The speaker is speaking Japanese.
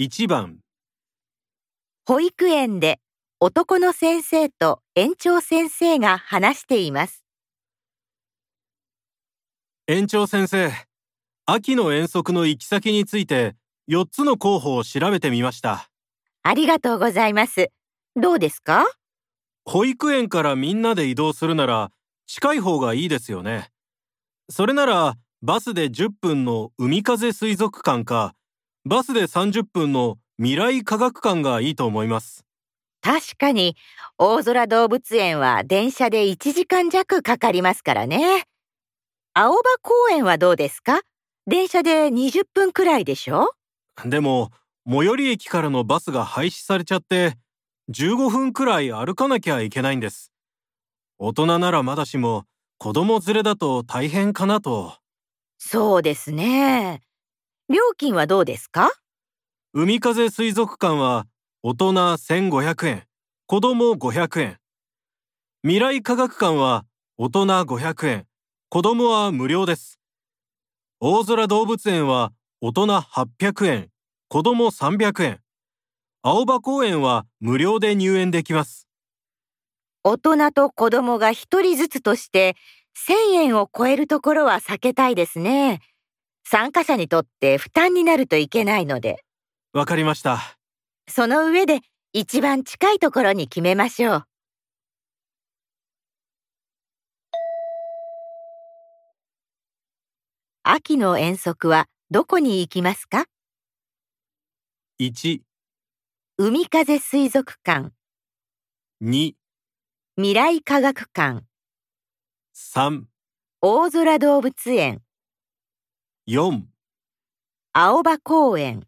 1番保育園で男の先生と園長先生が話しています。園長先生秋の遠足の行き先について4つの候補を調べてみましたありがとうございます。どうですか？保育園からみんなで移動するなら近い方がいいですよねそれならバスで10分の海風水族館かバスで30分の未来科学館がいいと思います。確かに。大空動物園は電車で1時間弱かかりますからね。青葉公園はどうですか？電車で20分くらいでしょ？でも最寄り駅からのバスが廃止されちゃって15分くらい歩かなきゃいけないんです。大人ならまだしも子供連れだと大変かなと。そうですね。料金はどうですか？海風水族館は大人1500円子供500円。未来科学館は大人500円子供は無料です。大空動物園は大人800円子供300円。青葉公園は無料で入園できます。大人と子供が1人ずつとして1000円を超えるところは避けたいですね。参加者にとって負担になるといけないので。わかりました。その上で一番近いところに決めましょう。秋の遠足はどこに行きますか？1、海風水族館、2、未来科学館、3、大空動物園、4青葉公園。